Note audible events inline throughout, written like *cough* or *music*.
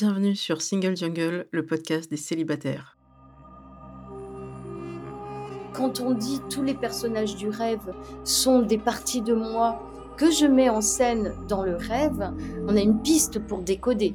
Bienvenue sur Single Jungle, le podcast des célibataires. Quand on dit tous les personnages du rêve sont des parties de moi que je mets en scène dans le rêve, on a une piste pour décoder.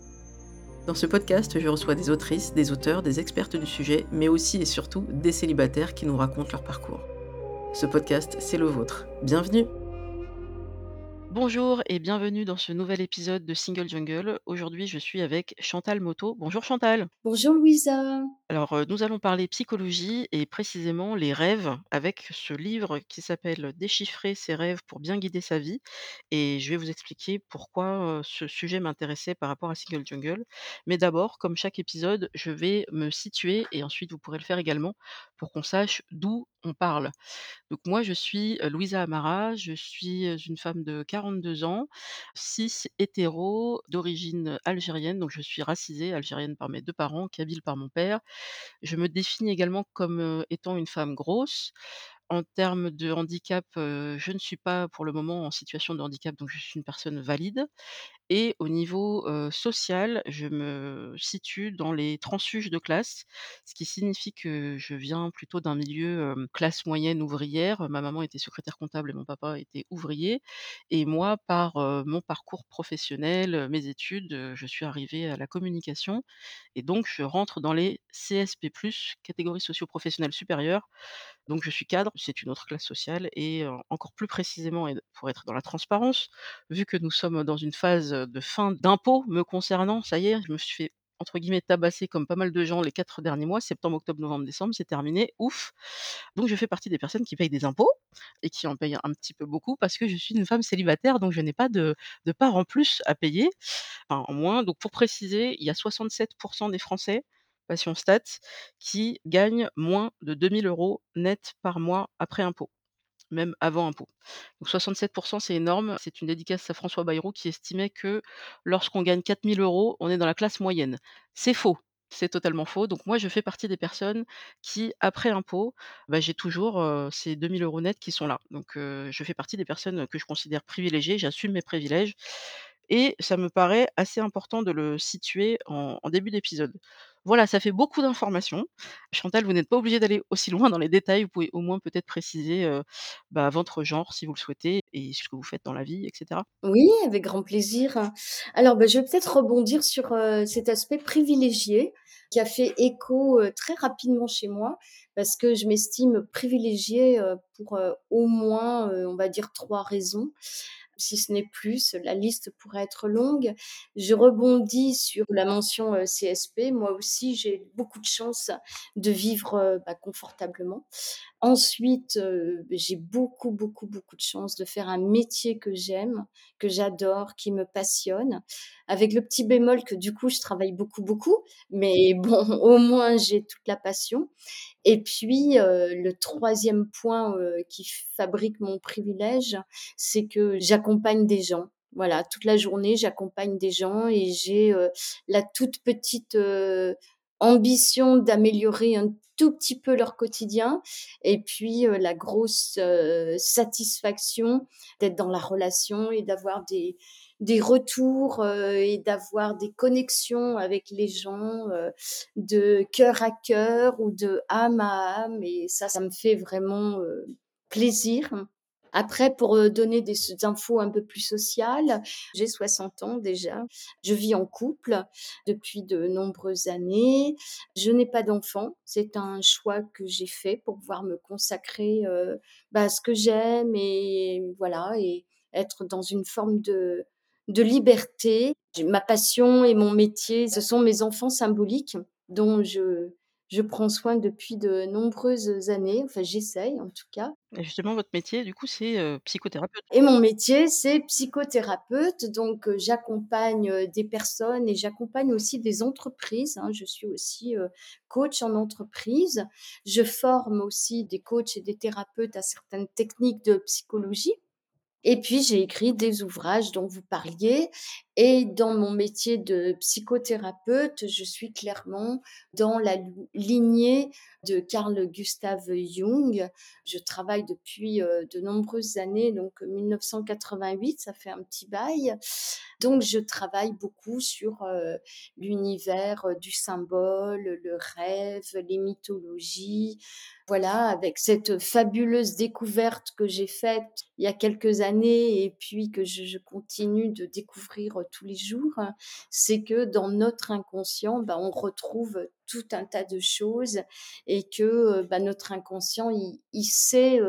Dans ce podcast, je reçois des autrices, des auteurs, des expertes du sujet, mais aussi et surtout des célibataires qui nous racontent leur parcours. Ce podcast, c'est le vôtre. Bienvenue Bonjour et bienvenue dans ce nouvel épisode de Single Jungle. Aujourd'hui, je suis avec Chantal Moto. Bonjour Chantal. Bonjour Louisa. Alors, nous allons parler psychologie et précisément les rêves avec ce livre qui s'appelle Déchiffrer ses rêves pour bien guider sa vie. Et je vais vous expliquer pourquoi ce sujet m'intéressait par rapport à Single Jungle. Mais d'abord, comme chaque épisode, je vais me situer et ensuite vous pourrez le faire également pour qu'on sache d'où on parle. Donc moi, je suis Louisa Amara, je suis une femme de 42 ans, cis hétéro, d'origine algérienne, donc je suis racisée, algérienne par mes deux parents, kabyle par mon père. Je me définis également comme étant une femme grosse. En termes de handicap, je ne suis pas pour le moment en situation de handicap, donc je suis une personne valide. Et au niveau social, je me situe dans les transfuges de classe, ce qui signifie que je viens plutôt d'un milieu classe moyenne ouvrière. Ma maman était secrétaire comptable et mon papa était ouvrier. Et moi, par mon parcours professionnel, mes études, je suis arrivée à la communication. Et donc, je rentre dans les CSP, catégorie socio-professionnelle supérieure. Donc je suis cadre, c'est une autre classe sociale et encore plus précisément pour être dans la transparence, vu que nous sommes dans une phase, de fin d'impôt me concernant, ça y est, je me suis fait entre guillemets «tabasser» comme pas mal de gens les 4 derniers mois, septembre, octobre, novembre, décembre, c'est terminé, ouf! Donc je fais partie des personnes qui payent des impôts et qui en payent un petit peu beaucoup parce que je suis une femme célibataire, donc je n'ai pas de de part en plus à payer, enfin en moins. Donc pour préciser, il y a 67% des Français Passion Stats, qui gagnent moins de 2 000 euros net par mois après impôt, même avant impôt. Donc 67% c'est énorme. C'est une dédicace à François Bayrou qui estimait que lorsqu'on gagne 4 000 euros, on est dans la classe moyenne. C'est faux. C'est totalement faux. Donc moi, je fais partie des personnes qui, après impôt, bah, j'ai toujours ces 2 000 euros net qui sont là. Donc je fais partie des personnes que je considère privilégiées. J'assume mes privilèges. Et ça me paraît assez important de le situer en début d'épisode. Voilà, ça fait beaucoup d'informations. Chantal, vous n'êtes pas obligée d'aller aussi loin dans les détails. Vous pouvez au moins peut-être préciser bah, votre genre si vous le souhaitez et ce que vous faites dans la vie, etc. Oui, avec grand plaisir. Alors, bah, je vais peut-être rebondir sur cet aspect privilégié qui a fait écho très rapidement chez moi parce que je m'estime privilégiée pour au moins, on va dire, trois raisons si ce n'est plus. La liste pourrait être longue. Je rebondis sur la mention euh, CSP. Moi aussi, j'ai beaucoup de chance de vivre euh, bah, confortablement. Ensuite, euh, j'ai beaucoup, beaucoup, beaucoup de chance de faire un métier que j'aime, que j'adore, qui me passionne, avec le petit bémol que du coup, je travaille beaucoup, beaucoup, mais bon, *laughs* au moins, j'ai toute la passion. Et puis, euh, le troisième point euh, qui fabrique mon privilège, c'est que j'accompagne des gens. Voilà, toute la journée, j'accompagne des gens et j'ai la toute petite ambition d'améliorer un tout petit peu leur quotidien et puis euh, la grosse euh, satisfaction d'être dans la relation et d'avoir des, des retours euh, et d'avoir des connexions avec les gens de cœur à cœur ou de âme à âme et ça ça me fait vraiment plaisir après, pour donner des infos un peu plus sociales, j'ai 60 ans déjà. Je vis en couple depuis de nombreuses années. Je n'ai pas d'enfant. C'est un choix que j'ai fait pour pouvoir me consacrer bah, à ce que j'aime et voilà et être dans une forme de de liberté. Ma passion et mon métier, ce sont mes enfants symboliques dont je je prends soin depuis de nombreuses années, enfin j'essaye en tout cas. Et justement votre métier du coup c'est, heu, psychothérapeute? Et mon métier, c'est psychothérapeute, donc heu, j'accompagne, heu, des personnes et j'accompagne aussi des entreprises, hein. Je suis aussi, coach en entreprise. Je forme aussi des coachs et des thérapeutes à certaines techniques de psychologie. Et puis j'ai écrit des ouvrages dont vous parliez et dans mon métier de psychothérapeute, je suis clairement dans la lignée de Carl Gustav Jung. Je travaille depuis, heu, de nombreuses années, donc 1988, ça fait un petit bail. Donc je travaille beaucoup sur, heu, l'univers, du symbole, le rêve, les mythologies. Voilà, avec cette fabuleuse découverte que j'ai faite il y a quelques années et puis que je continue de découvrir, heu, tous les jours, c'est que dans notre inconscient, bah, on retrouve tout un tas de choses et que, heu, bah, notre inconscient, il sait,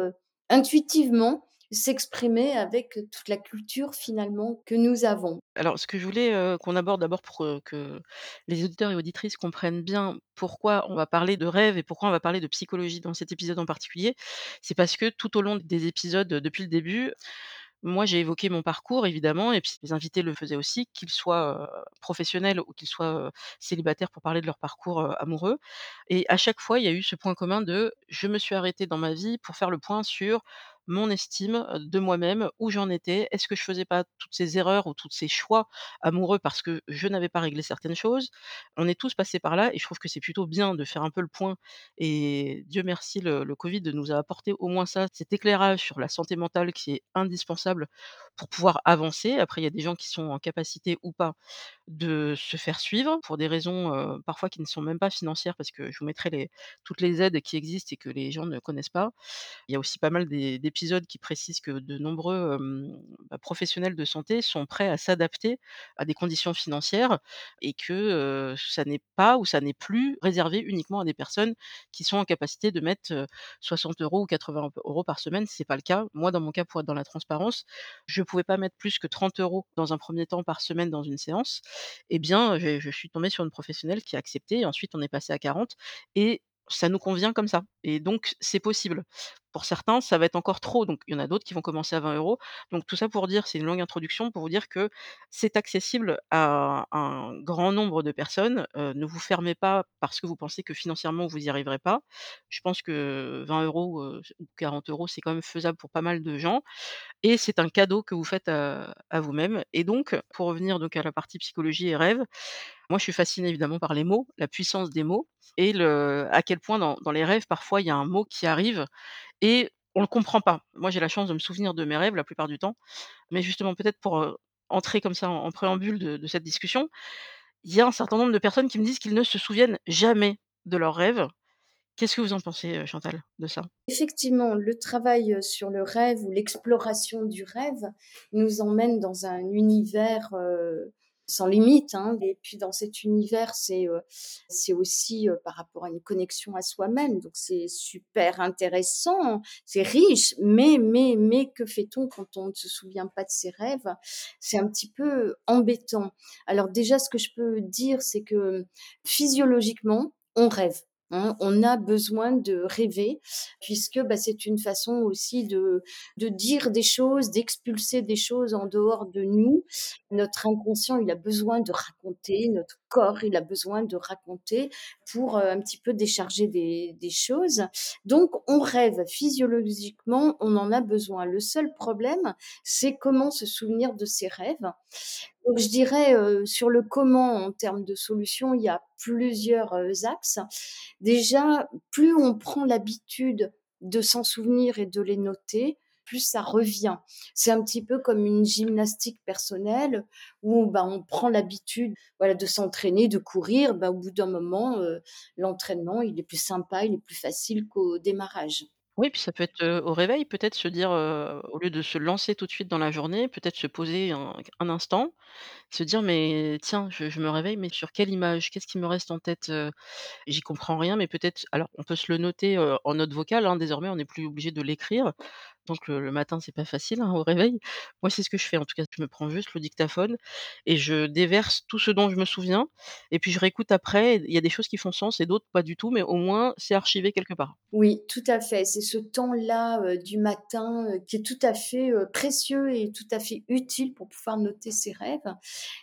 intuitivement s'exprimer avec toute la culture finalement que nous avons. Alors ce que je voulais, qu'on aborde d'abord pour, que les auditeurs et auditrices comprennent bien pourquoi on va parler de rêve et pourquoi on va parler de psychologie dans cet épisode en particulier, c'est parce que tout au long des épisodes, depuis le début, moi j'ai évoqué mon parcours évidemment et puis les invités le faisaient aussi, qu'ils soient, professionnels ou qu'ils soient, célibataires pour parler de leur parcours, amoureux. Et à chaque fois il y a eu ce point commun de: «Je me suis arrêtée dans ma vie pour faire le point sur mon estime, de moi-même, où j'en étais, est-ce que je faisais pas toutes ces erreurs ou toutes ces choix amoureux parce que je n'avais pas réglé certaines choses?» on est tous passés par là et je trouve que c'est plutôt bien de faire un peu le point et Dieu merci le le covid nous a apporté au moins ça, cet éclairage sur la santé mentale qui est indispensable pour pouvoir avancer. Après il y a des gens qui sont en capacité ou pas de se faire suivre pour des raisons, parfois qui ne sont même pas financières parce que je vous mettrai toutes les aides qui existent et que les gens ne connaissent pas. Il y a aussi pas mal d'é d'épisodes qui précisent que de nombreux, bah, professionnels de santé sont prêts à s'adapter à des conditions financières et que, ça n'est pas ou ça n'est plus réservé uniquement à des personnes qui sont en capacité de mettre, heu, 60 € ou 80 € par semaine, c'est pas le cas. Moi dans mon cas pour être dans la transparence, je pouvais pas mettre plus que 30 € dans un 1er temps par semaine dans une séance et bien, je suis tombée sur une professionnelle qui a accepté et ensuite on est passé à 40 et ça nous convient comme ça et donc c'est possible. Pour certains, ça va être encore trop, donc il y en a d'autres qui vont commencer à 20 €. Donc tout ça pour dire, c'est une longue introduction pour vous dire que c'est accessible à un grand nombre de personnes, heu, ne vous fermez pas parce que vous pensez que financièrement vous y arriverez pas. Je pense que 20 €, heu, ou 40 €, c'est quand même faisable pour pas mal de gens et c'est un cadeau que vous faites à vous-même et donc pour revenir donc à la partie psychologie et rêve, moi je suis fascinée évidemment par les mots, la puissance des mots et à quel point dans les rêves parfois il y a un mot qui arrive et on le comprend pas. Moi j'ai la chance de me souvenir de mes rêves la plupart du temps, mais justement peut-être pour, entrer comme ça en préambule de cette discussion, il y a un certain nombre de personnes qui me disent qu'ils ne se souviennent jamais de leurs rêves. Qu'est-ce que vous en pensez, Chantal, de ça? Effectivement, le travail, sur le rêve ou l'exploration du rêve nous emmène dans un univers, sans limite, hein et puis dans cet univers, c'est, heu, c'est aussi, heu, par rapport à une connexion à soi-même, donc c'est super intéressant, c'est riche, mais mais mais que fait-on quand on ne se souvient pas de ses rêves? C'est un petit peu embêtant. Alors déjà, ce que je peux dire, c'est que physiologiquement, on rêve, hein. On a besoin de rêver puisque, bah, c'est une façon aussi de de dire des choses, d'expulser des choses en dehors de nous. Notre inconscient, il a besoin de raconter, notre corps, il a besoin de raconter pour, heu, un petit peu décharger des choses. Donc on rêve, physiologiquement, on en a besoin. Le seul problème, c'est comment se souvenir de ses rêves. Donc je dirais, heu, sur le comment en termes de solutions, il y a plusieurs, heu, axes. Déjà, plus on prend l'habitude de s'en souvenir et de les noter, plus ça revient. C'est un petit peu comme une gymnastique personnelle où, bah, on prend l'habitude, voilà, de s'entraîner, de courir, bah, au bout d'un moment, heu, l'entraînement, il est plus sympa, il est plus facile qu'au démarrage. Oui, puis ça peut être, au réveil, peut-être se dire, au lieu de se lancer tout de suite dans la journée, peut-être se poser un instant, se dire: «Mais tiens, je me réveille, mais sur quelle image? Qu'est-ce qui me reste en tête? J'y comprends rien, mais peut-être» alors on peut se le noter, en note vocale, hein, désormais on n'est plus obligé de l'écrire. Donc le le matin, c'est pas facile, hein, au réveil. Moi, c'est ce que je fais en tout cas, je me prends juste le dictaphone et je déverse tout ce dont je me souviens et puis je réécoute après. Il y a des choses qui font sens et d'autres pas du tout, mais au moins c'est archivé quelque part. Oui, tout à fait. C'est ce temps-là, du matin, qui est tout à fait, précieux et tout à fait utile pour pouvoir noter ses rêves.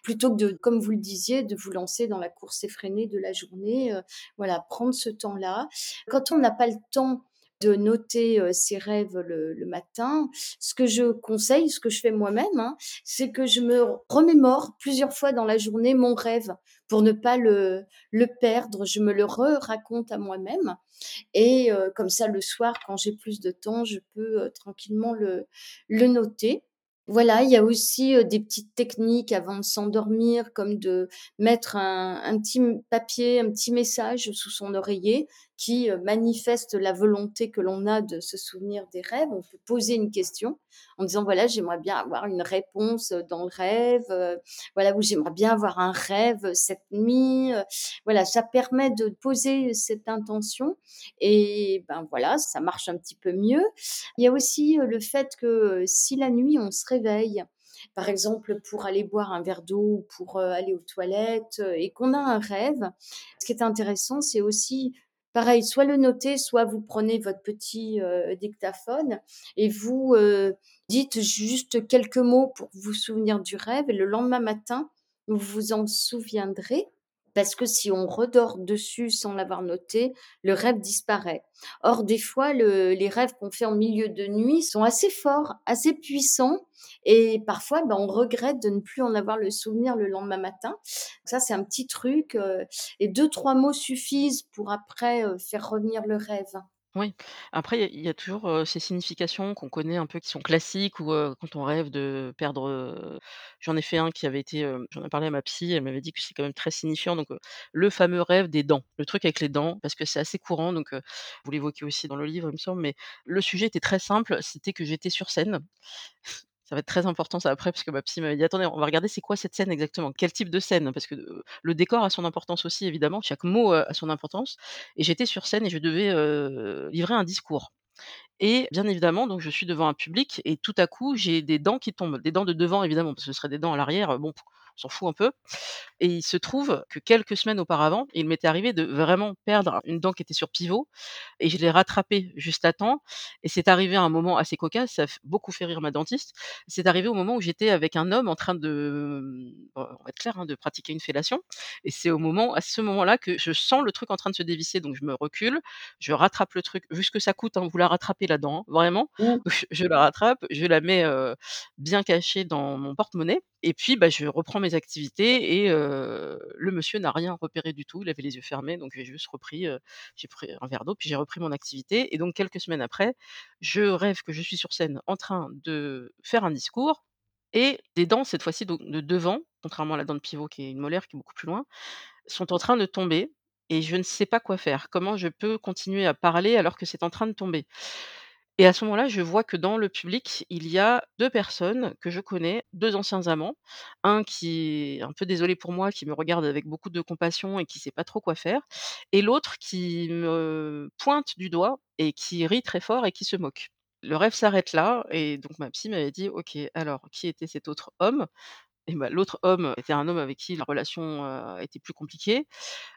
Plutôt que comme vous le disiez, de vous lancer dans la course effrénée de la journée, voilà, prendre ce temps-là. Quand on n'a pas le temps de noter, ses rêves le matin, ce que je conseille, ce que je fais moi-même, hein, c'est que je me remémore plusieurs fois dans la journée mon rêve pour ne pas le perdre. Je me le re-raconte à moi-même et comme ça, le soir, quand j'ai plus de temps, je peux, tranquillement le noter. Voilà, il y a aussi, des petites techniques avant de s'endormir, comme de mettre un petit papier, un petit message sous son oreiller qui, heu, manifeste la volonté que l'on a de se souvenir des rêves. On peut poser une question en disant: «Voilà, j'aimerais bien avoir une réponse, heu, dans le rêve», heu, voilà, ou «J'aimerais bien avoir un rêve cette nuit», voilà, ça permet de poser cette intention et ben, voilà, ça marche un petit peu mieux. Il y a aussi, le fait que, si la nuit on se réveille, par exemple pour aller boire un verre d'eau ou pour, aller aux toilettes, et qu'on a un rêve, ce qui est intéressant, c'est aussi pareil, soit le noter, soit vous prenez votre petit, heu, dictaphone et vous, heu, dites juste quelques mots pour vous souvenir du rêve. Et le lendemain matin, vous vous en souviendrez parce que si on redort dessus sans l'avoir noté, le rêve disparaît. Or, des fois, le les rêves qu'on fait en milieu de nuit sont assez forts, assez puissants et parfois, ben, on regrette de ne plus en avoir le souvenir le lendemain matin. Ça, c'est un petit truc, heu et deux trois mots suffisent pour après, heu, faire revenir le rêve. Oui, après il y a toujours, ces significations qu'on connaît un peu qui sont classiques ou, quand on rêve de perdre, j'en ai fait un qui avait été, j'en ai parlé à ma psy, elle m'avait dit que c'est quand même très signifiant donc, le fameux rêve des dents, le truc avec les dents parce que c'est assez courant donc, vous l'évoquez aussi dans le livre il me semble, mais le sujet était très simple, c'était que j'étais sur scène. Ça va être très important ça après parce que ma psy m'avait dit: «Attendez, on va regarder c'est quoi cette scène exactement? Quel type de scène?» parce que, le décor a son importance aussi évidemment, chaque mot, a son importance et j'étais sur scène et je devais, livrer un discours et bien évidemment donc je suis devant un public et tout à coup j'ai des dents qui tombent, des dents de devant évidemment parce que ce serait des dents à l'arrière, bon, on s'en fout un peu et il se trouve que quelques semaines auparavant, il m'était arrivé de vraiment perdre une dent qui était sur pivot et je l'ai rattrapée juste à temps et c'est arrivé à un moment assez cocasse, ça a beaucoup fait rire ma dentiste. C'est arrivé au moment où j'étais avec un homme en train de, mmh, on va être clair, hein, de pratiquer une fellation et c'est au moment à ce moment-là que je sens le truc en train de se dévisser donc je me recule, je rattrape le truc, vu ce que ça coûte, hein, vous la rattrapez la dent, hein, vraiment. Mmh. *laughs* Je la rattrape, je la mets, bien cachée dans mon porte-monnaie et puis, bah, je reprends mes activités et le monsieur n'a rien repéré du tout, il avait les yeux fermés donc j'ai juste repris, heu, j'ai pris un verre d'eau puis j'ai repris mon activité et donc quelques semaines après, je rêve que je suis sur scène en train de faire un discours et des dents cette fois-ci de devant, contrairement à la dent de pivot qui est une molaire qui est beaucoup plus loin, sont en train de tomber et je ne sais pas quoi faire. Comment je peux continuer à parler alors que c'est en train de tomber? Et à ce moment-là, je vois que dans le public, il y a 2 personnes que je connais, 2 anciens amants. Un qui est un peu désolé pour moi, qui me regarde avec beaucoup de compassion et qui sait pas trop quoi faire et l'autre qui me pointe du doigt et qui rit très fort et qui se moque. Le rêve s'arrête là et donc ma psy m'avait dit: «OK, alors qui était cet autre homme?» Et bah, l'autre homme était un homme avec qui la relation, était plus compliquée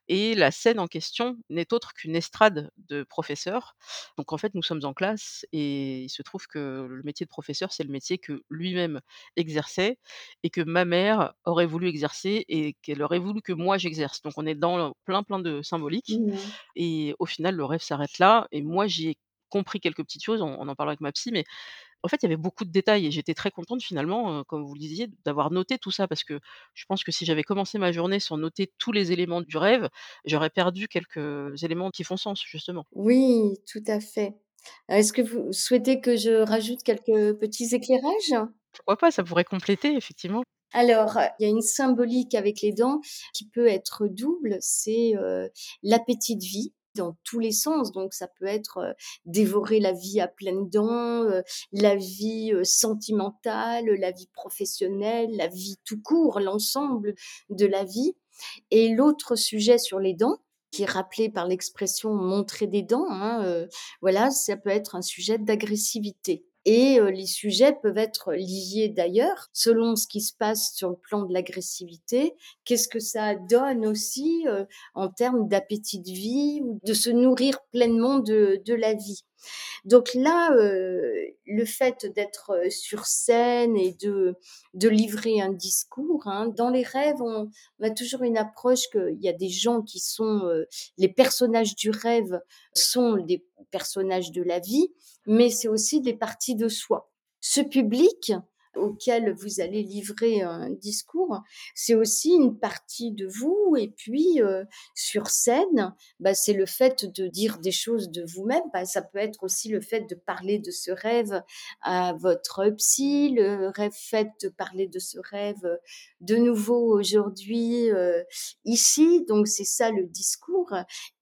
et la scène en question n'est autre qu'une estrade de professeur. Donc en fait, nous sommes en classe et il se trouve que le métier de professeur, c'est le métier que lui-même exerçait et que ma mère aurait voulu exercer et qu'elle aurait voulu que moi j'exerce. Donc on est dans plein, plein de symbolique Mmh mh. et au final, le rêve s'arrête là et moi j'y ai compris quelques petites choses, on on en parlera avec ma psy, mais en fait, il y avait beaucoup de détails et j'étais très contente finalement, comme vous le disiez, d'avoir noté tout ça parce que je pense que si j'avais commencé ma journée sans noter tous les éléments du rêve, j'aurais perdu quelques éléments qui font sens justement. Oui, tout à fait. Est-ce que vous souhaitez que je rajoute quelques petits éclairages? Pourquoi pas? Ça pourrait compléter effectivement. Alors, il y a une symbolique avec les dents qui peut être double, c'est, l'appétit de vie dans tous les sens. Donc ça peut être, heu, dévorer la vie à pleines dents, heu, la vie, heu, sentimentale, la vie professionnelle, la vie tout court, l'ensemble de la vie et l'autre sujet sur les dents, qui est rappelé par l'expression «montrer des dents», hein, voilà, ça peut être un sujet d'agressivité. Et les sujets peuvent être liés d'ailleurs, selon ce qui se passe sur le plan de l'agressivité. Qu'est-ce que ça donne aussi, en termes d'appétit de vie ou de se nourrir pleinement de de la vie? Donc là, heu, le fait d'être, heu, sur scène et de livrer un discours, hein, dans les rêves, on a toujours une approche qu'il y a des gens qui sont, heu, les personnages du rêve sont des personnages de la vie, mais c'est aussi des parties de soi. Ce public auquel vous allez livrer un discours, c'est aussi une partie de vous et puis, heu, sur scène, bah, c'est le fait de dire des choses de vous-même. Bah, ça peut être aussi le fait de parler de ce rêve à votre psy, le rêve fait de parler de ce rêve, de nouveau aujourd'hui, heu, ici. Donc c'est ça le discours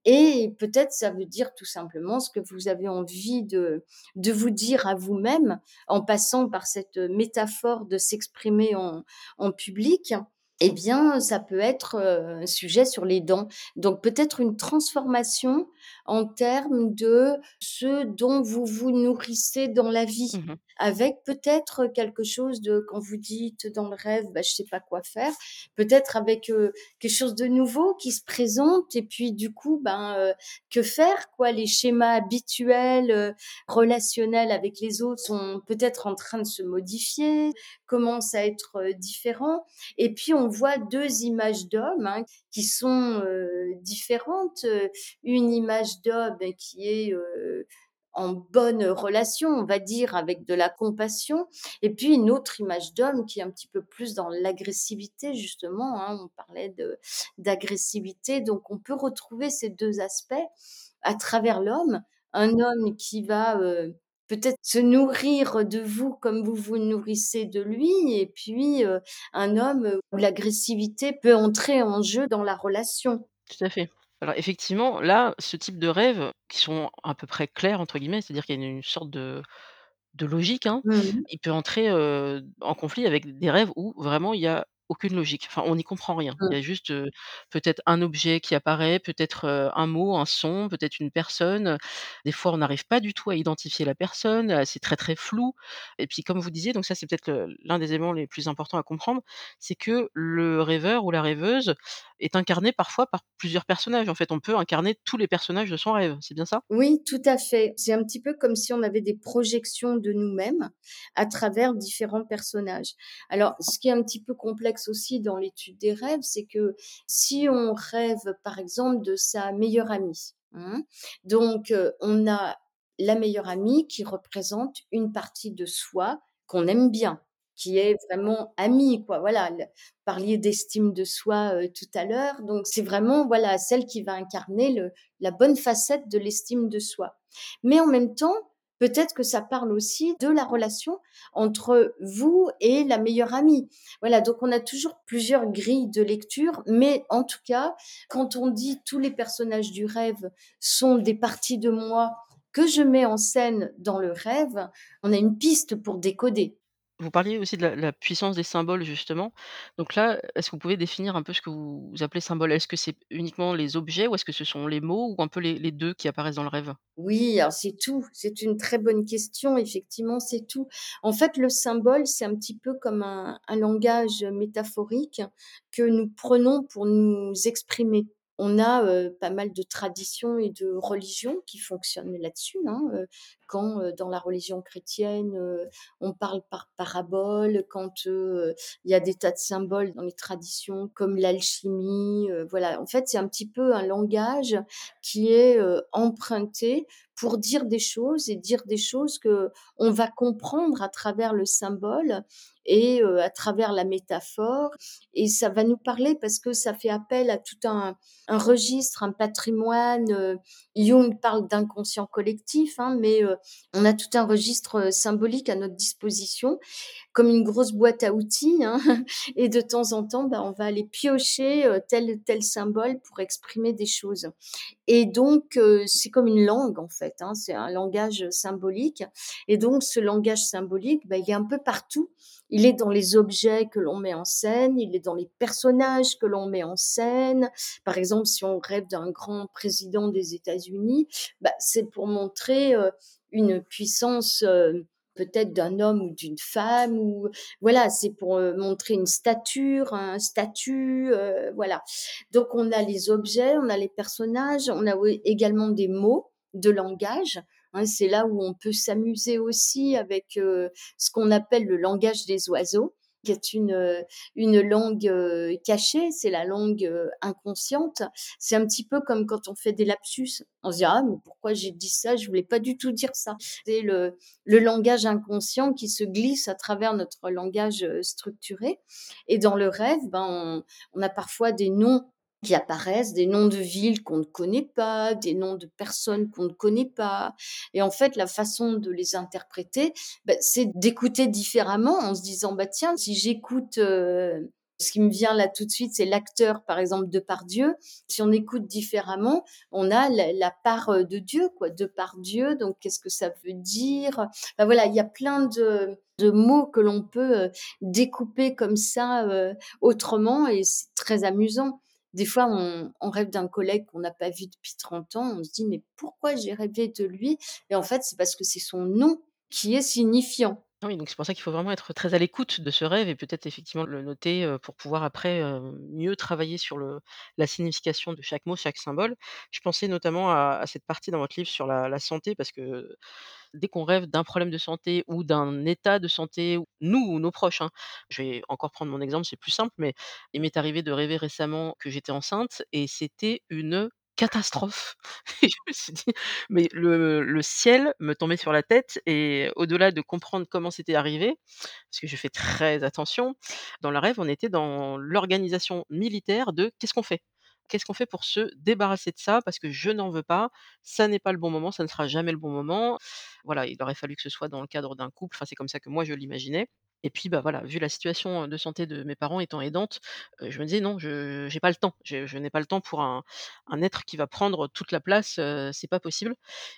et peut-être ça veut dire tout simplement ce que vous avez envie de de vous dire à vous-même en passant par cette métaphore de s'exprimer en en public. Eh bien, ça peut être, un sujet sur les dents. Donc peut-être une transformation en termes de ce dont vous vous nourrissez dans la vie. Mmh Avec peut-être quelque chose de quand vous dites dans le rêve: «Bah, je sais pas quoi faire», peut-être avec, quelque chose de nouveau qui se présente et puis du coup, ben, que faire quoi? Les schémas habituels, relationnels avec les autres sont peut-être en train de se modifier, commencent à être, différents et puis on voit 2 images d'hommes, hein, qui sont, heu, différentes, heu, une image d'homme qui est, heu, en bonne relation, on va dire, avec de la compassion et puis une autre image d'homme qui est un petit peu plus dans l'agressivité justement, hein, on parlait d'agressivité. Donc on peut retrouver ces 2 aspects à travers l'homme. Un homme qui va, peut-être se nourrir de vous comme vous vous nourrissez de lui et puis, un homme où l'agressivité peut entrer en jeu dans la relation. Tout à fait. Alors effectivement, là, ce type de rêves qui sont à peu près «clairs» entre guillemets, c'est-à-dire qu'il y a une sorte de de logique, hein, Mmh il peut entrer, en conflit avec des rêves où vraiment il y a aucune logique. Enfin, on n'y comprend rien. Il y a juste, peut-être un objet qui apparaît, peut-être, un mot, un son, peut-être une personne, Des fois, on n'arrive pas du tout à identifier la personne, c'est très, très flou et puis comme vous disiez, donc ça, c'est peut-être l'un des éléments les plus importants à comprendre, c'est que le rêveur ou la rêveuse est incarné parfois par plusieurs personnages. En fait, on peut incarner tous les personnages de son rêve, c'est bien ça? Oui, tout à fait. C'est un petit peu comme si on avait des projections de nous-mêmes à travers différents personnages. Alors, ce qui est un petit peu complexe aussi dans l'étude des rêves, c'est que si on rêve, par exemple, de sa meilleure amie, hein, donc heu, on a la meilleure amie qui représente une partie de soi qu'on aime bien, qui est vraiment amie, quoi. Voilà, le parliez d'estime de soi, heu, tout à l'heure, donc c'est vraiment, voilà, celle qui va incarner la bonne facette de l'estime de soi. Mais en même temps, peut-être que ça parle aussi de la relation entre vous et la meilleure amie. Voilà, donc on a toujours plusieurs grilles de lecture, mais en tout cas, quand on dit tous les personnages du rêve sont des parties de moi que je mets en scène dans le rêve, on a une piste pour décoder. Vous parliez aussi de la puissance des symboles justement. Donc là, est-ce que vous pouvez définir un peu ce que vous appelez symbole? Est-ce que c'est uniquement les objets ou est-ce que ce sont les mots ou un peu les les 2 qui apparaissent dans le rêve? Oui, c'est tout. C'est une très bonne question. Effectivement, c'est tout. En fait, le symbole, c'est un petit peu comme un langage métaphorique que nous prenons pour nous exprimer. On a pas mal de traditions et de religions qui fonctionnent là-dessus. hein, Quand dans la religion chrétienne, on parle par parabole, quand il y a des tas de symboles dans les traditions comme l'alchimie. voilà, en fait, c'est un petit peu un langage qui est emprunté pour dire des choses et dire des choses que on va comprendre à travers le symbole et heu, à travers la métaphore et ça va nous parler parce que ça fait appel à tout un registre, un patrimoine, heu, Jung parle d'inconscient collectif, hein, mais heu, on a tout un registre, symbolique à notre disposition, comme une grosse boîte à outils, hein *laughs* et de temps en temps, bah, on va aller piocher, tel tel symbole pour exprimer des choses. Et donc, c'est comme une langue en fait, hein, c'est un langage symbolique et donc ce langage symbolique, bah, il est un peu partout. Il est dans les objets que l'on met en scène, il est dans les personnages que l'on met en scène. Par exemple, si on rêve d'un grand président des États-Unis, bah, c'est pour montrer, heu, une puissance, heu, peut-être d'un homme ou d'une femme ou voilà, c'est pour, heu, montrer une stature, un statut, voilà. Donc on a les objets, on a les personnages, on a également des mots de langage, hein. C'est là où on peut s'amuser aussi avec, heu, ce qu'on appelle le langage des oiseaux, qui est une, une langue, heu, cachée, c'est la langue, heu, inconsciente. C'est un petit peu comme quand on fait des lapsus. On se dit: «Ah mais pourquoi j'ai dit ça? Je voulais pas du tout dire ça». C'est le le langage inconscient qui se glisse à travers notre langage, structuré et dans le rêve, ben, on on a parfois des noms qui apparaissent, des noms de villes qu'on ne connaît pas, des noms de personnes qu'on ne connaît pas et en fait, la façon de les interpréter, bah, c'est d'écouter différemment en se disant: «Bah, tiens, si j'écoute, heu» ce qui me vient là tout de suite, c'est l'acteur, par exemple, Depardieu. Si on écoute différemment, on a la part, heu, de Dieu, quoi, Depardieu, donc qu'est-ce que ça veut dire? Enfin voilà, il y a plein de de mots que l'on peut, heu, découper comme ça, heu, autrement et c'est très amusant. Des fois, on rêve d'un collègue qu'on n'a pas vu depuis 30 ans, on se dit: «Mais pourquoi j'ai rêvé de lui?» et en fait, c'est parce que c'est son nom qui est signifiant. Oui, donc c'est pour ça qu'il faut vraiment être très à l'écoute de ce rêve et peut-être effectivement le noter, pour pouvoir après, mieux travailler sur le la signification de chaque mot, chaque symbole. Je pensais notamment à à cette partie dans votre livre sur la la santé parce que dès qu'on rêve d'un problème de santé ou d'un état de santé, ou nous ou nos proches, hein. Je vais encore prendre mon exemple, c'est plus simple, mais il m'est arrivé de rêver récemment que j'étais enceinte et c'était une catastrophe. *laughs* Je me suis dit: «Mais le le ciel me tombait sur la tête» et au-delà de comprendre comment c'était arrivé, parce que je fais très attention, dans le rêve, on était dans l'organisation militaire de: «Qu'est-ce qu'on fait? Qu'est-ce qu'on fait pour se débarrasser de ça? Parce que je n'en veux pas, ça n'est pas le bon moment, ça ne sera jamais le bon moment». Voilà, il aurait fallu que ce soit dans le cadre d'un couple, enfin, c'est comme ça que moi je l'imaginais et puis, bah, voilà, vu la situation, de santé de mes parents étant aidante, je me disais: «Non, je j'ai pas le temps, je n'ai pas le temps pour un être qui va prendre toute la place, heu, c'est pas possible».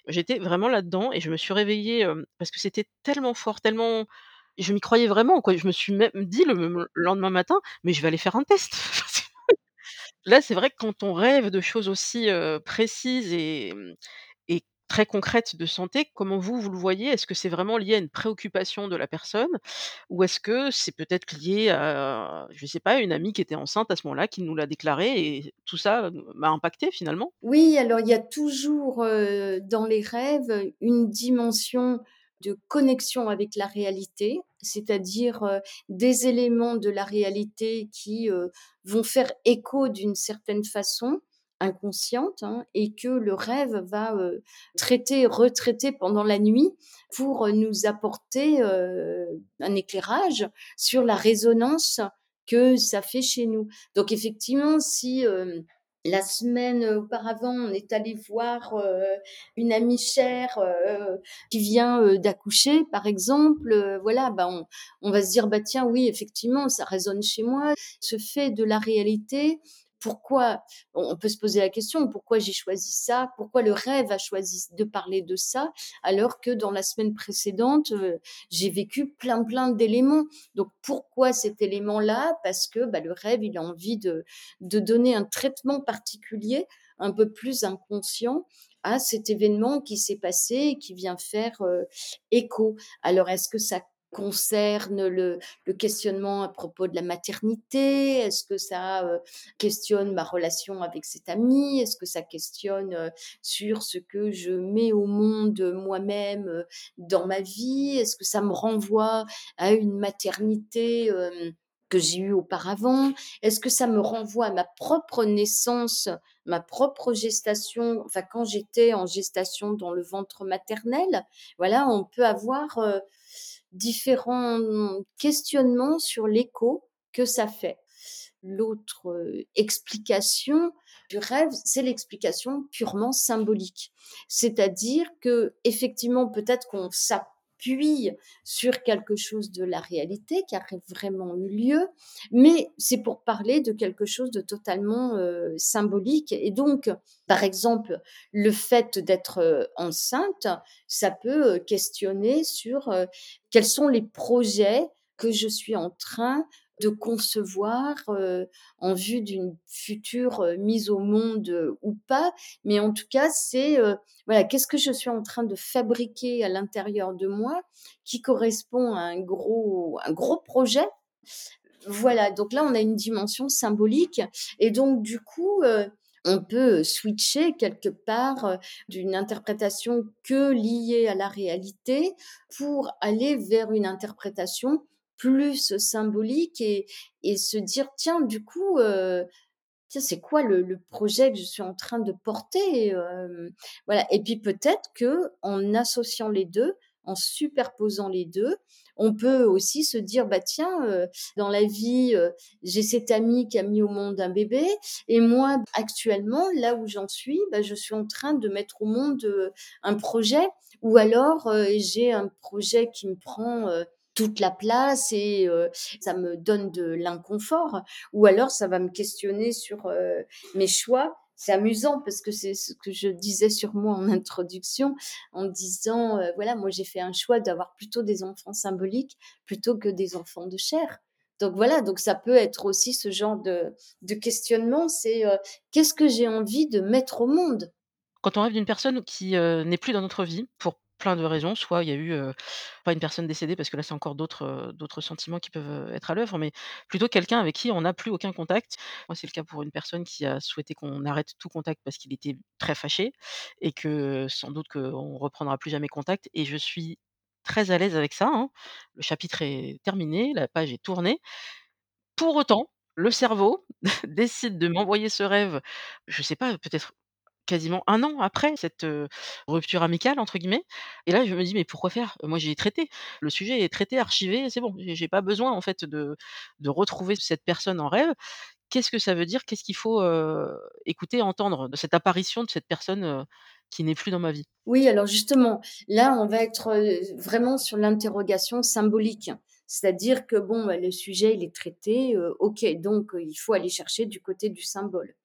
J'étais vraiment là-dedans et je me suis réveillée, parce que c'était tellement fort, tellement je m'y croyais vraiment, quoi. Je me suis même dit le lendemain matin: «Mais je vais aller faire un test». *laughs* Là, c'est vrai que quand on rêve de choses aussi, précises et mmh et très concrètes de santé, comment vous, vous le voyez? Est-ce que c'est vraiment lié à une préoccupation de la personne? Ou est-ce que c'est peut-être lié à, je sais pas, une amie qui était enceinte à ce moment-là, qui nous l'a déclaré et tout ça, m'a impacté finalement? Oui, alors il y a toujours, dans les rêves, une dimension de connexion avec la réalité, c'est-à-dire, heu, des éléments de la réalité qui, heu, vont faire écho d'une certaine façon, inconsciente, hein, et que le rêve va, heu, traiter, retraiter pendant la nuit pour, nous apporter, un éclairage sur la résonance que ça fait chez nous. Donc effectivement, si, la semaine auparavant, on est allé voir, heu, une amie chère, heu, qui vient, d'accoucher, par exemple, voilà, bah, on on va se dire: «Bah, tiens, oui, effectivement, ça résonne chez moi». Ce fait de la réalité, pourquoi on peut se poser la question: «Pourquoi j'ai choisi ça? Pourquoi le rêve a choisi de parler de ça?» alors que dans la semaine précédente, heu, j'ai vécu plein, plein d'éléments. Donc pourquoi cet élément-là? Parce que, bah, le rêve, il a envie de de donner un traitement particulier, un peu plus inconscient à cet événement qui s'est passé et qui vient faire, heu, écho. Alors est-ce que ça concerne le questionnement à propos de la maternité? Est-ce que ça, heu, questionne ma relation avec cette amie? Est-ce que ça questionne, heu, sur ce que je mets au monde, heu, moi-même, dans ma vie? Est-ce que ça me renvoie à une maternité, que j'ai eue auparavant? Est-ce que ça me renvoie à ma propre naissance, ma propre gestation, enfin quand j'étais en gestation dans le ventre maternel? Voilà, on peut avoir, différents, mmh, questionnements sur l'écho que ça fait. L'autre, explication du rêve, c'est l'explication purement symbolique. C'est-à-dire qu'effectivement, peut-être qu'on s'appuie sur quelque chose de la réalité qui a vraiment eu lieu, mais c'est pour parler de quelque chose de totalement, heu, symbolique. Et donc, par exemple, le fait d'être, heu, enceinte, ça peut, heu, questionner sur, quels sont les projets que je suis en train de concevoir, heu, en vue d'une future, mise au monde, ou pas. Mais en tout cas, c'est, heu, voilà, qu'est-ce que je suis en train de fabriquer à l'intérieur de moi qui correspond à un gros un gros projet? Voilà, donc là, on a une dimension symbolique et donc du coup, on peut, switcher quelque part, d'une interprétation que liée à la réalité pour aller vers une interprétation plus symbolique et et se dire: «Tiens, du coup, tiens, c'est quoi le projet que je suis en train de porter?» hem, voilà et puis peut-être que en associant les 2, en superposant les 2, on peut aussi se dire: «Bah, tiens, heu, dans la vie, j'ai cet ami qui a mis au monde un bébé et moi, actuellement, là où j'en suis, bah, je suis en train de mettre au monde, un projet» ou alors, j'ai un projet qui me prend, toute la place et ça me donne de l'inconfort ou alors ça va me questionner sur, mes choix. C'est amusant parce que c'est ce que je disais sur moi en *laughs* introduction, en disant, voilà, moi j'ai fait un choix d'avoir plutôt des enfants symboliques plutôt que des enfants de chair. Donc voilà, donc ça peut être aussi ce genre de de questionnement, c'est, qu'est-ce que j'ai envie de mettre au monde? Quand on rêve d'une personne qui, n'est plus dans notre vie pour plein de raisons, soit il y a eu, pas une personne décédée parce que là c'est encore d'autres, sentiments qui peuvent, être à l'œuvre, mais plutôt quelqu'un avec qui on n'a plus aucun contact. Moi, c'est le cas pour une personne qui a souhaité qu'on arrête tout contact parce qu'il était très fâché et que sans doute qu'on reprendra plus jamais contact et je suis très à l'aise avec ça, hein. Le chapitre est terminé, la page est tournée. Pour autant, le cerveau *laughs* décide de m'envoyer ce rêve, je sais pas, peut-être quasiment un an après cette, «rupture amicale» entre guillemets et là je me dis: «Mais pourquoi faire? Moi j'ai traité. Le sujet est traité, archivé, c'est bon. J'ai pas besoin en fait de de retrouver cette personne en rêve». Qu'est-ce que ça veut dire? Qu'est-ce qu'il faut, écouter, entendre de cette apparition de cette personne, qui n'est plus dans ma vie? Oui, alors justement, là, on va être, vraiment sur l'interrogation symbolique. C'est-à-dire que bon, bah, le sujet, il est traité, OK, donc il faut aller chercher du côté du symbole.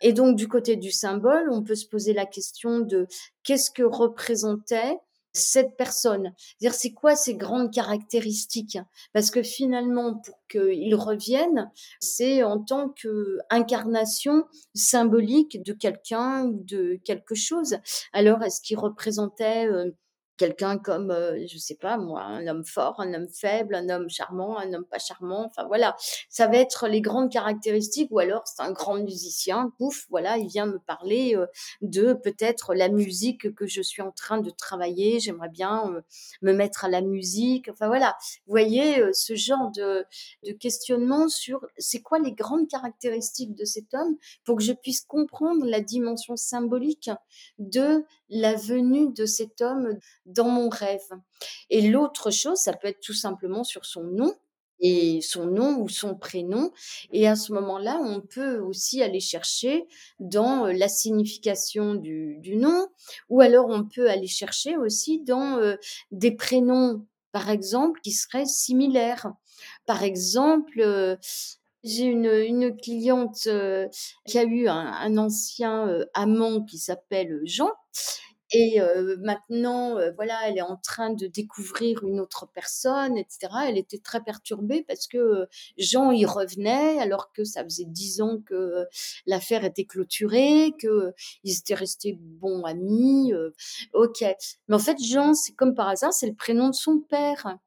Et donc du côté du symbole, on peut se poser la question de qu'est-ce que représentait cette personne? C'est-à-dire, c'est quoi ses grandes caractéristiques? Parce que finalement, pour qu'il revienne, c'est en tant qu'incarnation symbolique de quelqu'un ou de quelque chose. Alors, est-ce qu'il représentait, heu, quelqu'un comme, heu, je sais pas moi, un homme fort, un homme faible, un homme charmant, un homme pas charmant? Enfin voilà, ça va être les grandes caractéristiques ou alors c'est un grand musicien, pouf, voilà, il vient me parler, heu, de peut-être la musique que je suis en train de travailler. J'aimerais bien, heu, me mettre à la musique. Enfin voilà, vous voyez, ce genre de de questionnement sur c'est quoi les grandes caractéristiques de cet homme pour que je puisse comprendre la dimension symbolique de la venue de cet homme dans mon rêve. Et l'autre chose, ça peut être tout simplement sur son nom et son nom ou son prénom et à ce moment-là, on peut aussi aller chercher dans, la signification du du nom ou alors on peut aller chercher aussi dans, des prénoms, par exemple, qui seraient similaires. Par exemple, j'ai une, une cliente, qui a eu un ancien, amant qui s'appelle, Jean et heu, maintenant, heu, voilà, elle est en train de découvrir une autre personne et cetera. Elle était très perturbée parce que, Jean y revenait alors que ça faisait 10 ans que, l'affaire était clôturée, qu'ils étaient restés bons amis, heu, OK. Mais en fait, Jean, c'est comme par hasard, c'est le prénom de son père.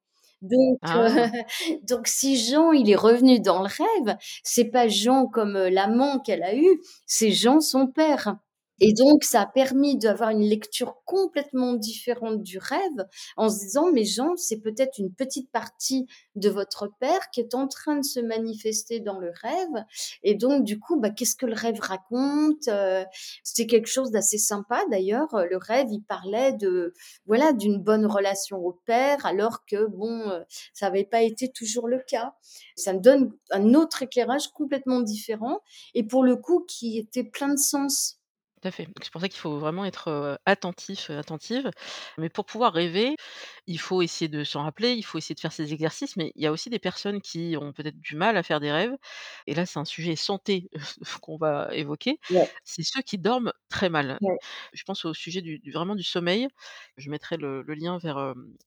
Donc heu, Ah! *laughs* donc si Jean, il est revenu dans le rêve, c'est pas Jean comme, l'amant qu'elle a eu, c'est Jean son père. Et donc ça a permis d'avoir une lecture complètement différente du rêve, en se disant: «Mais Jean, c'est peut-être une petite partie de votre père qui est en train de se manifester dans le rêve» et donc du coup, bah, qu'est-ce que le rêve raconte? Heu, c'était quelque chose d'assez sympa d'ailleurs, le rêve, il parlait de voilà, d'une bonne relation au père alors que bon, heu, ça avait pas été toujours le cas. Ça me donne un autre éclairage complètement différent et pour le coup qui était plein de sens. Tout à fait. C'est pour ça qu'il faut vraiment être, attentif, attentive. Mais pour pouvoir rêver, il faut essayer de s'en rappeler, il faut essayer de faire ces exercices, mais il y a aussi des personnes qui ont peut-être du mal à faire des rêves et là, c'est un sujet santé *laughs* qu'on va évoquer, Ouais, c'est ceux qui dorment très mal. ouais. Je pense au sujet du du vraiment du sommeil. Je mettrai le le lien vers,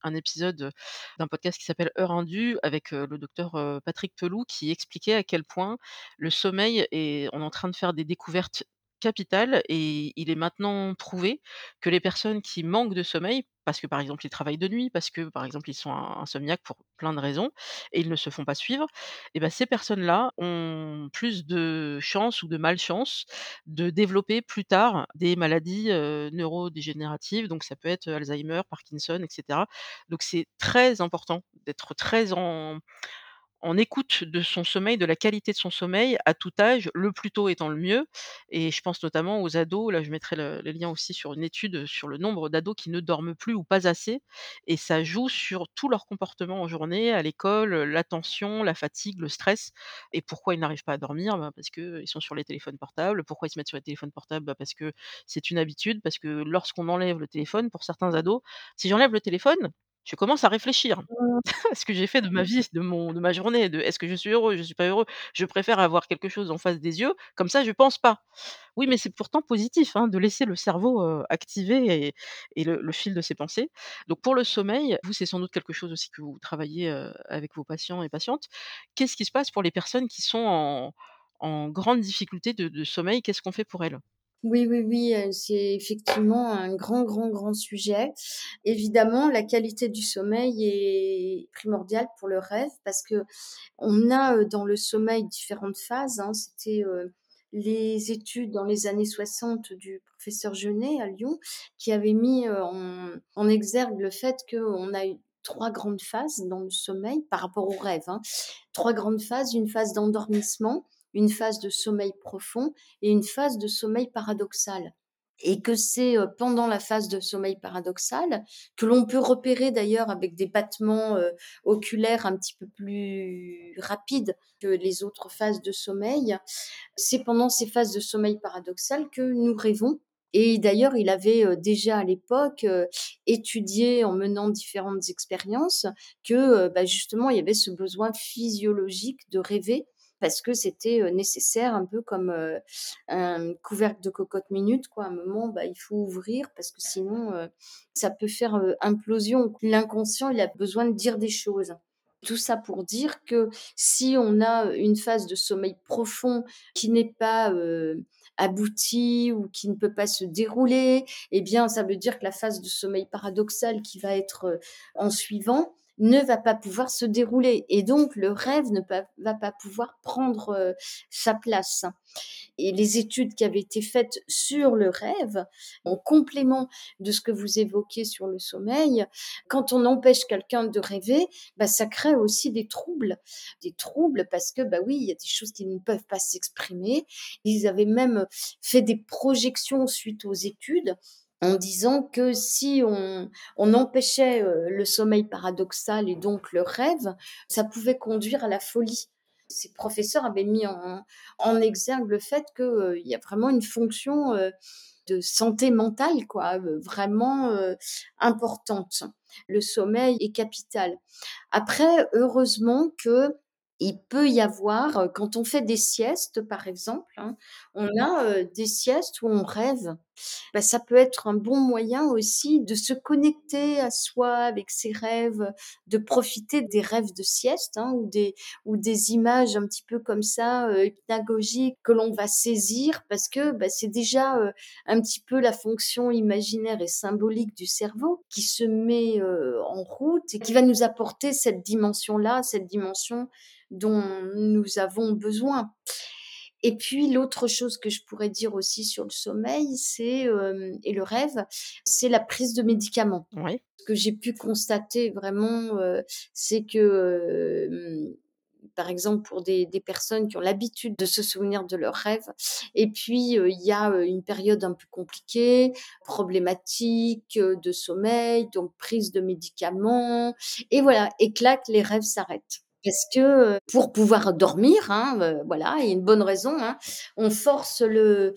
un épisode, d'un podcast qui s'appelle Heure Indue avec, le docteur, Patrick Peloux qui expliquait à quel point le sommeil est on est en train de faire des découvertes capitales et il est maintenant prouvé que les personnes qui manquent de sommeil, parce que, par exemple, ils travaillent de nuit, parce que, par exemple, ils sont in insomniaques pour plein de raisons et ils ne se font pas suivre et bah, ces personnes-là ont plus de chances ou de malchance de développer plus tard des maladies, neurodégénératives, donc ça peut être, Alzheimer, Parkinson et cetera. Donc c'est très important d'être très en en écoute de son sommeil, de la qualité de son sommeil à tout âge, le plus tôt étant le mieux et je pense notamment aux ados. Là, je mettrai le les liens aussi sur une étude, sur le nombre d'ados qui ne dorment plus ou pas assez et ça joue sur tout leur comportement en journée, à l'école, heu, l'attention, la fatigue, le stress et pourquoi ils n'arrivent pas à dormir? Bah, parce qu'ils sont sur les téléphones portables. Pourquoi ils se mettent sur les téléphones portables? Bah, parce que c'est une habitude, parce que lorsqu'on enlève le téléphone, pour certains ados, si j'enlève le téléphone, je commence à réfléchir. *laughs* Ce que j'ai fait de ma vie, de mon de ma journée, de est-ce que je suis heureux, je suis pas heureux, je préfère avoir quelque chose en face des yeux, comme ça je pense pas. Oui, mais c'est pourtant positif, hein, de laisser le cerveau, heu, activer et et le le fil de ses pensées. Donc pour le sommeil, vous, c'est sans doute quelque chose aussi que vous travaillez, avec vos patients et patientes. Qu'est-ce qui se passe pour les personnes qui sont en en grande difficulté de de sommeil? Qu'est-ce qu'on fait pour elles? Oui, oui, oui, c'est effectivement un grand, grand, grand sujet. Évidemment, la qualité du sommeil est primordiale pour le rêve parce qu'on a, heu, dans le sommeil différentes phases, hein. C'était, les études dans les années 60 du professeur Genet à Lyon qui avait mis, en exergue le fait qu'on a eu 3 grandes phases dans le sommeil par rapport au rêve, hein. 3 grandes phases, une phase d'endormissement, une phase de sommeil profond et une phase de sommeil paradoxal. Et que c'est, heu, pendant la phase de sommeil paradoxal, que l'on peut repérer d'ailleurs avec des battements, heu, oculaires un petit peu plus rapides que les autres phases de sommeil. C'est pendant ces phases de sommeil paradoxal que nous rêvons et d'ailleurs il avait, heu, déjà à l'époque, étudié en menant différentes expériences que, bah, justement il y avait ce besoin physiologique de rêver parce que c'était, nécessaire un peu comme, un couvercle de cocotte minute quoi. À un moment, bah, il faut ouvrir parce que sinon, ça peut faire, implosion. L'inconscient, il a besoin de dire des choses. Tout ça pour dire que si on a, une phase de sommeil profond qui n'est pas, aboutie ou qui ne peut pas se dérouler, eh bien, ça veut dire que la phase de sommeil paradoxal qui va être, en suivant ne va pas pouvoir se dérouler et donc le rêve ne va pas pouvoir prendre, heu, sa place et les études qui avaient été faites sur le rêve, en complément de ce que vous évoquiez sur le sommeil, quand on empêche quelqu'un de rêver, bah, ça crée aussi des troubles. Des troubles parce que, bah oui, il y a des choses qui ne peuvent pas s'exprimer. Ils avaient même fait des projections suite aux études en disant que si on, empêchait euh, le sommeil paradoxal et donc le rêve, ça pouvait conduire à la folie ces professeurs avaient mis en, exergue le fait qu'il y a vraiment une fonction euh, de santé mentale, quoi, euh, vraiment euh, importante. Le sommeil est capital. Après, heureusement que il peut y avoir, quand on fait des siestes, par exemple, hein, on a, heu, des siestes où on rêve. Bah, ça peut être un bon moyen aussi de se connecter à soi avec ses rêves, de profiter des rêves de sieste, hein, ou des ou des images un petit peu comme ça, heu, hypnagogiques que l'on va saisir parce que, bah, c'est déjà, un petit peu la fonction imaginaire et symbolique du cerveau qui se met, en route et qui va nous apporter cette dimension-là, cette dimension dont nous avons besoin. Et puis l'autre chose que je pourrais dire aussi sur le sommeil, c'est, et le rêve, c'est la prise de médicaments. Oui. Ce que j'ai pu constater vraiment, c'est que, par exemple pour des des personnes qui ont l'habitude de se souvenir de leurs rêves et puis, il y a, une période un peu compliquée, problématique, de sommeil, donc prise de médicaments et voilà et clac, les rêves s'arrêtent. Parce que, pour pouvoir dormir, hein, voilà, il y a une bonne raison, hein, on force le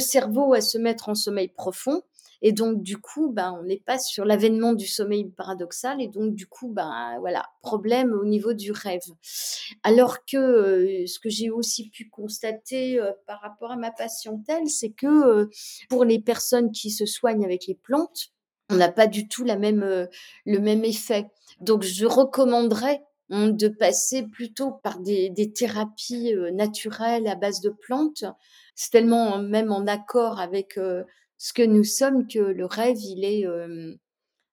cerveau à se mettre en sommeil profond et donc du coup, ben, on n'est pas sur l'avènement du sommeil paradoxal et donc du coup, ben, voilà, problème au niveau du rêve. Alors que, ce que j'ai aussi pu constater, par rapport à ma patientèle, c'est que, pour les personnes qui se soignent avec les plantes, on n'a pas du tout la même, le même effet. Donc je recommanderais, de passer plutôt par des des thérapies, heu, naturelles à base de plantes. C'est tellement même en accord avec, heu, ce que nous sommes que le rêve, il est,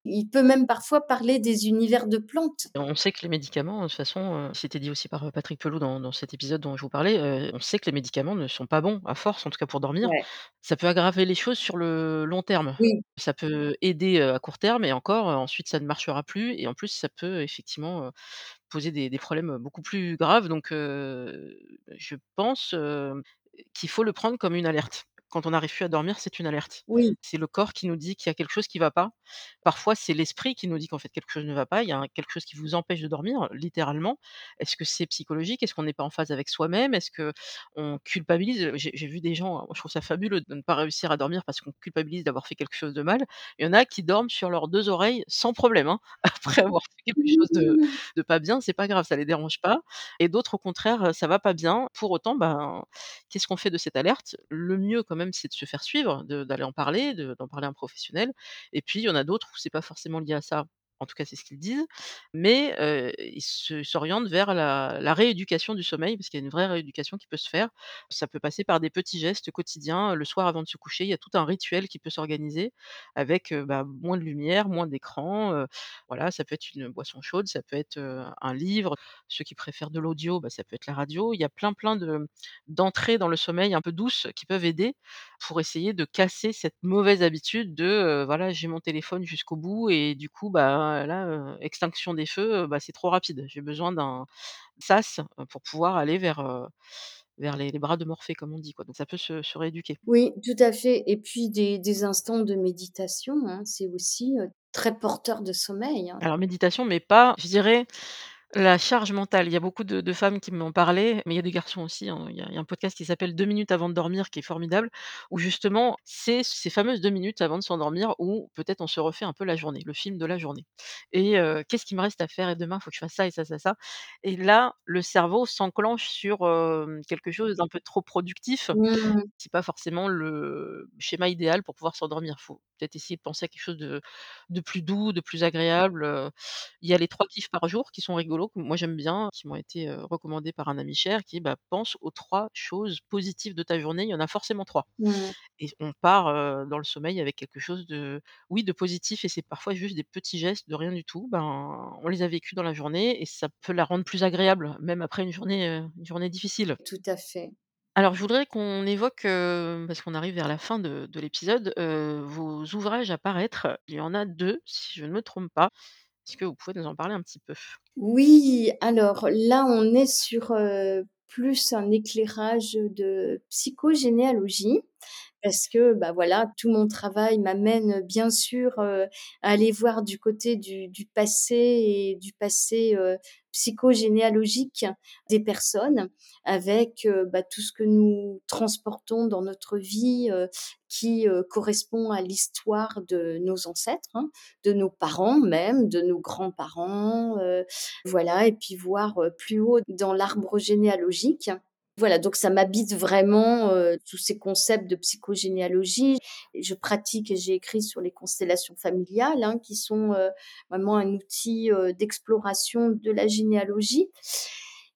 il peut même parfois parler des univers de plantes. On sait que les médicaments, de toute façon, heu, c'était dit aussi par, heu, Patrick Pelou dans dans cet épisode dont je vous parlais, heu, on sait que les médicaments ne sont pas bons, à force, en tout cas pour dormir. Ouais. Ça peut aggraver les choses sur le long terme. Oui, Ça peut aider, à court terme et encore, ensuite ça ne marchera plus et en plus ça peut effectivement, poser des des problèmes, beaucoup plus graves donc je pense, qu'il faut le prendre comme une alerte. Quand on n'arrive plus à dormir, c'est une alerte. oui, C'est le corps qui nous dit qu'il y a quelque chose qui va pas. Parfois, c'est l'esprit qui nous dit qu'en fait quelque chose ne va pas. Il y a quelque chose qui vous empêche de dormir, littéralement. Est-ce que c'est psychologique? Est-ce qu'on n'est pas en phase avec soi-même? Est-ce qu'on culpabilise? J'ai vu des gens, je trouve ça fabuleux de ne pas réussir à dormir parce qu'on culpabilise d'avoir fait quelque chose de mal. Il y en a qui dorment sur leurs 2 oreilles sans problème, hein, *laughs* après avoir fait quelque chose de *laughs* de pas bien, c'est pas grave, ça les dérange pas et d'autres au contraire, ça va pas bien. Pour autant, ben, qu'est-ce qu'on fait de cette alerte? Le mieux quand même, c'est de se faire suivre, d'aller en parler, de d'en parler à un professionnel et puis il y en a d'autres où c'est pas forcément lié à ça. En tout cas, c'est ce qu'ils disent, mais ils s'orientent vers la rééducation du sommeil parce qu'il y a une vraie rééducation qui peut se faire. Ça peut passer par des petits gestes quotidiens. Le soir avant de se coucher, il y a tout un rituel qui peut s'organiser avec, bah, moins de lumière, moins d'écran, voilà, ça peut être une boisson chaude, ça peut être, un livre. Ceux qui préfèrent de l'audio, bah, ça peut être la radio. Il y a plein, plein de d'entrées dans le sommeil un peu douces qui peuvent aider pour essayer de casser cette mauvaise habitude de, voilà, j'ai mon téléphone jusqu'au bout et du coup, bah, là, heu, extinction des feux, heu, bah, c'est trop rapide. J'ai besoin d'un sas, pour pouvoir aller vers, les les bras de Morphée comme on dit, quoi. Donc ça peut se se rééduquer. Oui, tout à fait et puis des des instants de méditation, hein, c'est aussi, très porteur de sommeil, hein. Alors méditation, mais pas, je dirais La charge mentale, il y a beaucoup de de femmes qui m'ont parlé, mais il y a des garçons aussi, hein. Il y a il y a un podcast qui s'appelle «2 minutes avant de dormir» qui est formidable, où justement, c'est ces fameuses 2 minutes avant de s'endormir où peut-être on se refait un peu la journée, le film de la journée et heu, qu'est-ce qui me reste à faire et demain, il faut que je fasse ça et ça, ça, ça et là, le cerveau s'enclenche sur, hem, quelque chose d'un peu trop productif Mmh, c'est pas forcément le schéma idéal pour pouvoir s'endormir. Faut peut-être essayer de penser à quelque chose de de plus doux, de plus agréable, heu. Il y a les 3 kiffs par jour qui sont rigolos, que moi j'aime bien, qui m'ont été, heu, recommandés par un ami cher qui, bah, pense aux 3 choses positives de ta journée, il y en a forcément 3 mmh, et on part, dans le sommeil avec quelque chose de oui, de positif et c'est parfois juste des petits gestes de rien du tout. Ben, on les a vécus dans la journée et ça peut la rendre plus agréable, même après une journée, une journée difficile. tout à fait. Alors, je voudrais qu'on évoque, parce qu'on arrive vers la fin de de l'épisode, vos ouvrages à paraître. Il y en a 2, si je ne me trompe pas. Est-ce que vous pouvez nous en parler un petit peu? Oui, alors là, on est sur, plus un éclairage de psychogénéalogie. Parce que, bah, voilà, tout mon travail m'amène bien sûr, heu, à aller voir du côté du du passé et du passé, heu, psychogénéalogique des personnes avec, heu, bah, tout ce que nous transportons dans notre vie, heu, qui, heu, correspond à l'histoire de nos ancêtres, hein, de nos parents même, de nos grands-parents, voilà et puis voir, plus haut dans l'arbre généalogique. Voilà, donc ça m'habite vraiment, heu, tous ces concepts de psychogénéalogie. Je pratique et j'ai écrit sur les constellations familiales, hein, qui sont, heu, vraiment un outil, heu, d'exploration de la généalogie.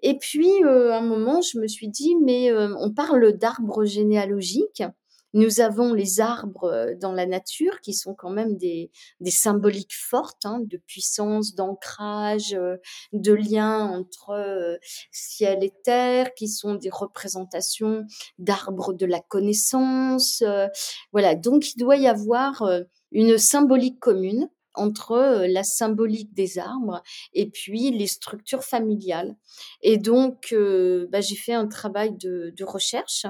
Et puis, heu, à un moment, je me suis dit: «Mais, heu, on parle d'arbres généalogiques. Nous avons les arbres, heu, dans la nature qui sont quand même des symboliques fortes, hein, de puissance, d'ancrage, heu, de lien entre, heu, ciel et terre, qui sont des représentations d'arbres de la connaissance, voilà, donc il doit y avoir, une symbolique commune entre, la symbolique des arbres et puis les structures familiales et donc bah, j'ai fait un travail de recherche,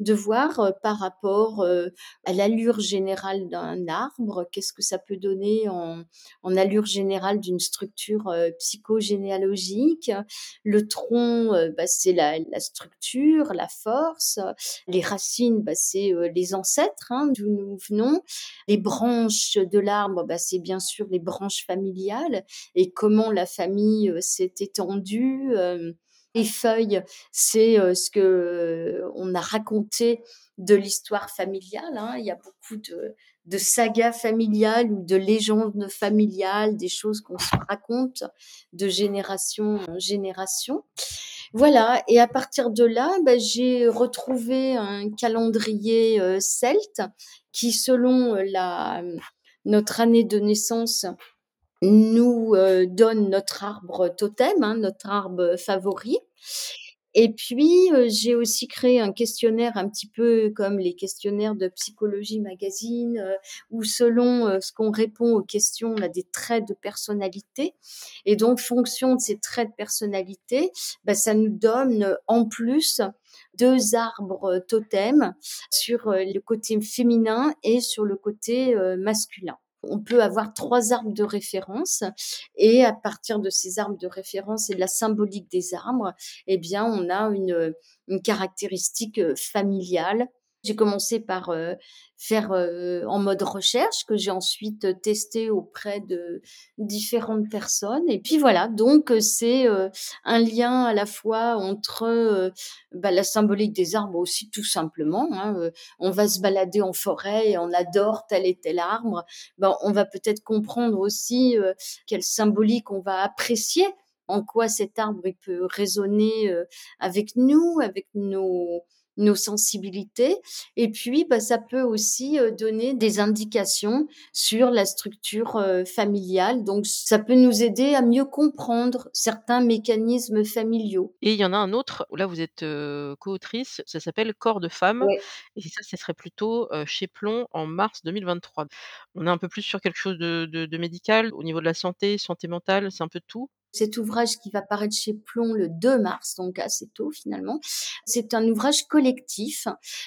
de voir, par rapport, à l'allure générale d'un arbre, qu'est-ce que ça peut donner en allure générale d'une structure, psychogénéalogique. Le tronc, bah, c'est la structure, la force, les racines, bah, c'est, les ancêtres, hein, d'où nous venons. Les branches de l'arbre, c'est bien sûr les branches familiales et comment la famille, heu, s'est étendue, hem. Les feuilles, c'est, heu, ce que on a raconté de l'histoire familiale, hein. Il y a beaucoup de de sagas familiales ou de légendes familiales, des choses qu'on se raconte de génération en génération. Voilà et à partir de là, bah, j'ai retrouvé un calendrier, celte qui selon, la notre année de naissance nous, heu, donne notre arbre totem, hein, notre arbre favori et puis, heu, j'ai aussi créé un questionnaire un petit peu comme les questionnaires de Psychologie Magazine, heu, où selon, heu, ce qu'on répond aux questions, on a des traits de personnalité et donc fonction de ces traits de personnalité, bah, ça nous donne en plus 2 arbres totems sur, heu, le côté féminin et sur le côté, masculin. On peut avoir 3 arbres de référence et à partir de ces arbres de référence et de la symbolique des arbres, eh bien, on a une, une caractéristique, heu, familiale. J'ai commencé par, faire, en mode recherche que j'ai ensuite testé auprès de différentes personnes et puis voilà, donc c'est, un lien à la fois entre, bah, la symbolique des arbres aussi tout simplement, hein, on va se balader en forêt et on adore tel et tel arbre, ben, on va peut-être comprendre aussi, quelle symbolique on va apprécier, en quoi cet arbre il peut résonner, avec nous, avec nos nos sensibilités et puis, bah, ça peut aussi, heu, donner des indications sur la structure, heu, familiale donc ça peut nous aider à mieux comprendre certains mécanismes familiaux. Et il y en a un autre là vous êtes, coautrice, ça s'appelle Corps de femme Ouais. et ça, ce serait plutôt, chez Plon en mars 2023. On est un peu plus sur quelque chose de de de médical, au niveau de la santé, santé mentale, c'est un peu tout? Cet ouvrage qui va paraître chez Plon le 2 mars, donc assez tôt finalement. C'est un ouvrage collectif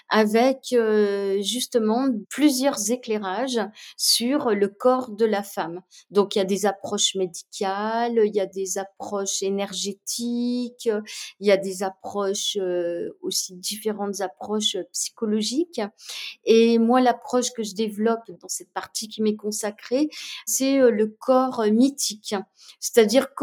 avec, heu, justement plusieurs éclairages sur le corps de la femme. Donc il y a des approches médicales, il y a des approches énergétiques, il y a des approches, heu, aussi différentes approches, psychologiques et moi l'approche que je développe dans cette partie qui m'est consacrée, c'est, heu, le corps, mythique. C'est-à-dire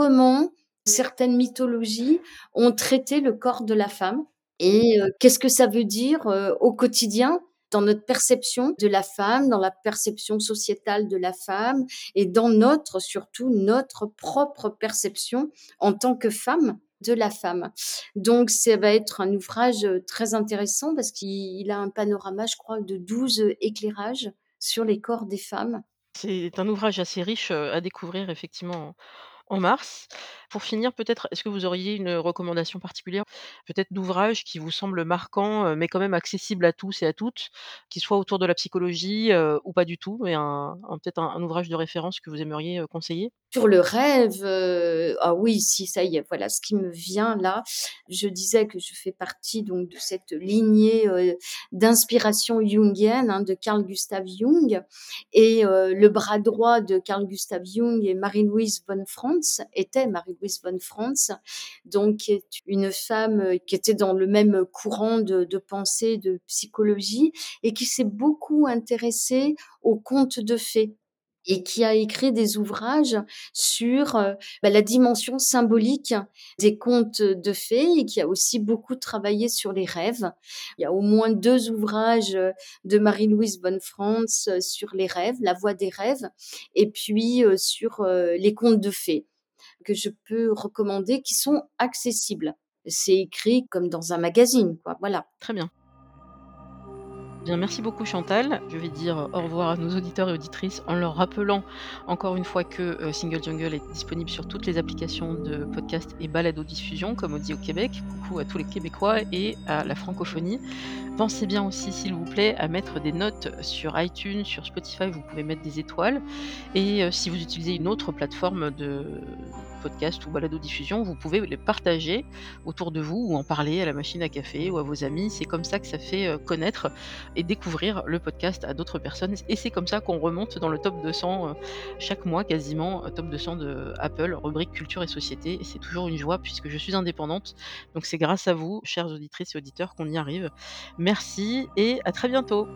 certaines mythologies ont traité le corps de la femme et heu, qu'est-ce que ça veut dire, heu, au quotidien dans notre perception de la femme, dans la perception sociétale de la femme et dans notre surtout notre propre perception en tant que femme, de la femme. Donc ça va être un ouvrage, heu, très intéressant parce qu'il il a un panorama, je crois, de 12 éclairages sur les corps des femmes. C'est un ouvrage assez riche, à découvrir effectivement en mars. Pour finir, peut-être, est-ce que vous auriez une recommandation particulière, peut-être d'ouvrage qui vous semble marquant, heu, mais quand même accessible à tous et à toutes, qui soit autour de la psychologie, heu, ou pas du tout, mais peut-être un ouvrage de référence que vous aimeriez, heu, conseiller? Sur le rêve, heu, ah oui, si, ça y est, voilà ce qui me vient là. Je disais que je fais partie donc de cette lignée, d'inspiration jungienne, hein, de Carl Gustav Jung et le bras droit de Carl Gustav Jung est Marie-Louise von Franz, était Marie-Louise von donc une femme, heu, qui était dans le même courant de pensée, de psychologie et qui s'est beaucoup intéressée aux contes de fées et qui a écrit des ouvrages sur, heu, bah, la dimension symbolique des contes de fées et qui a aussi beaucoup travaillé sur les rêves. Il y a au moins 2 ouvrages, heu, de Marie-Louise von Franz, sur les rêves, la voie des rêves et puis, sur, les contes de fées que je peux recommander qui sont accessibles. C'est écrit comme dans un magazine quoi, voilà. Très bien. Bien, merci beaucoup Chantal. Je vais dire au revoir à nos auditeurs et auditrices en leur rappelant encore une fois que, heu, Single Jungle est disponible sur toutes les applications de podcast et balado-diffusion, comme on dit au Québec. Coucou à tous les Québécois et à la francophonie. Pensez bien aussi, s'il vous plaît, à mettre des notes sur iTunes, sur Spotify, vous pouvez mettre des étoiles et heu, si vous utilisez une autre plateforme de podcast ou balado-diffusion, vous pouvez les partager autour de vous ou en parler à la machine à café ou à vos amis. C'est comme ça que ça fait, heu, connaître et découvrir le podcast à d'autres personnes et c'est comme ça qu'on remonte dans le top 200, heu, chaque mois quasiment, heu, top 200 de Apple, rubrique culture et société et c'est toujours une joie puisque je suis indépendante. Donc c'est grâce à vous, chères auditrices et auditeurs, qu'on y arrive. Merci et à très bientôt.